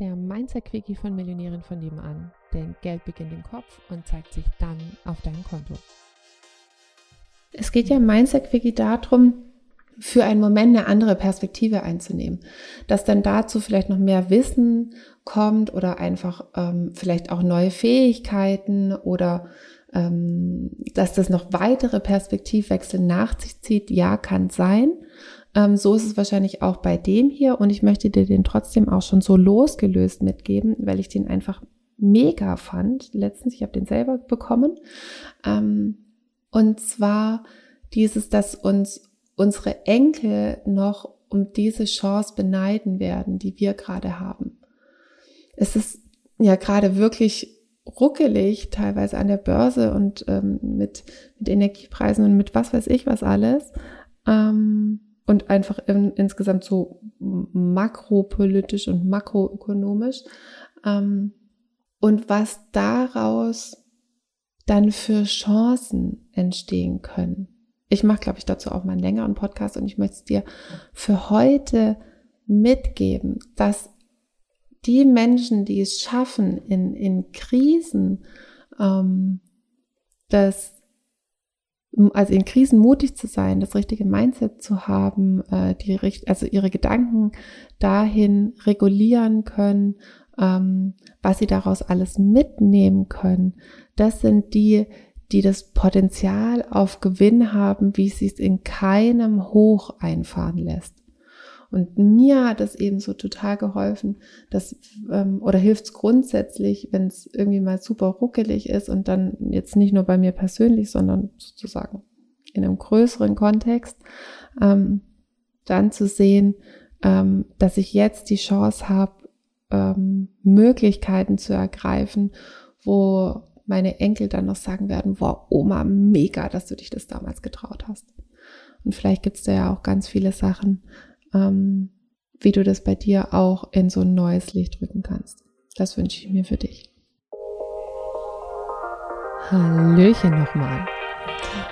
der Mindset-Quickie von Millionären von nebenan. Denn Geld beginnt im Kopf und zeigt sich dann auf deinem Konto. Es geht ja im Mindset-Quickie darum, für einen Moment eine andere Perspektive einzunehmen. Dass dann dazu vielleicht noch mehr Wissen kommt oder einfach ähm, vielleicht auch neue Fähigkeiten oder ähm, dass das noch weitere Perspektivwechsel nach sich zieht. Ja, kann sein. Ähm, so ist es wahrscheinlich auch bei dem hier und ich möchte dir den trotzdem auch schon so losgelöst mitgeben, weil ich den einfach mega fand. Letztens, ich habe den selber bekommen. Ähm, und zwar dieses, dass uns unsere Enkel noch um diese Chance beneiden werden, die wir gerade haben. Es ist ja gerade wirklich ruckelig, teilweise an der Börse und ähm, mit, mit Energiepreisen und mit was weiß ich was alles. Ähm, und einfach in, insgesamt so makropolitisch und makroökonomisch. Ähm, und was daraus dann für Chancen entstehen können. Ich mache, glaube ich, dazu auch mal einen längeren Podcast und ich möchte es dir für heute mitgeben, dass die Menschen, die es schaffen, in, in Krisen, ähm, das also in Krisen mutig zu sein, das richtige Mindset zu haben, äh, die also ihre Gedanken dahin regulieren können, ähm, was sie daraus alles mitnehmen können. Das sind die, die das Potenzial auf Gewinn haben, wie sie es in keinem Hoch einfahren lässt. Und mir hat es eben so total geholfen, dass, ähm, oder hilft es grundsätzlich, wenn es irgendwie mal super ruckelig ist und dann jetzt nicht nur bei mir persönlich, sondern sozusagen in einem größeren Kontext, ähm, dann zu sehen, ähm, dass ich jetzt die Chance habe, ähm, Möglichkeiten zu ergreifen, wo meine Enkel dann noch sagen werden, wow, Oma, mega, dass du dich das damals getraut hast. Und vielleicht gibt es da ja auch ganz viele Sachen, ähm, wie du das bei dir auch in so ein neues Licht rücken kannst. Das wünsche ich mir für dich. Hallöchen nochmal.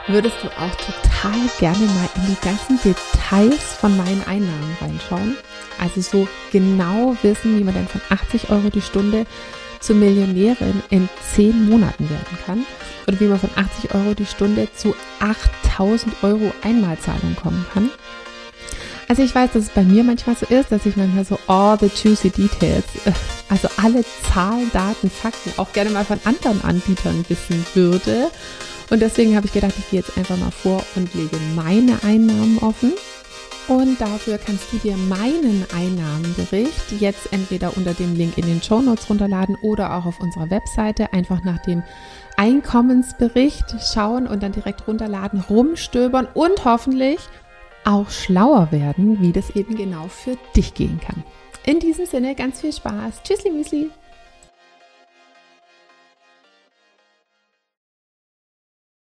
Würdest du auch total gerne mal in die ganzen Details von meinen Einnahmen reinschauen? Also so genau wissen, wie man denn von 80 Euro die Stunde zur Millionärin in 10 Monaten werden kann? Oder wie man von 80 Euro die Stunde zu 8000 Euro Einmalzahlung kommen kann? Also ich weiß, dass es bei mir manchmal so ist, dass ich manchmal so all the juicy details, äh, also alle Zahlen, Daten, Fakten auch gerne mal von anderen Anbietern wissen würde. Und deswegen habe ich gedacht, ich gehe jetzt einfach mal vor und lege meine Einnahmen offen. Und dafür kannst du dir meinen Einnahmenbericht jetzt entweder unter dem Link in den Show Notes runterladen oder auch auf unserer Webseite einfach nach dem Einkommensbericht schauen und dann direkt runterladen, rumstöbern und hoffentlich auch schlauer werden, wie das eben genau für dich gehen kann. In diesem Sinne ganz viel Spaß. Tschüssli Müsli.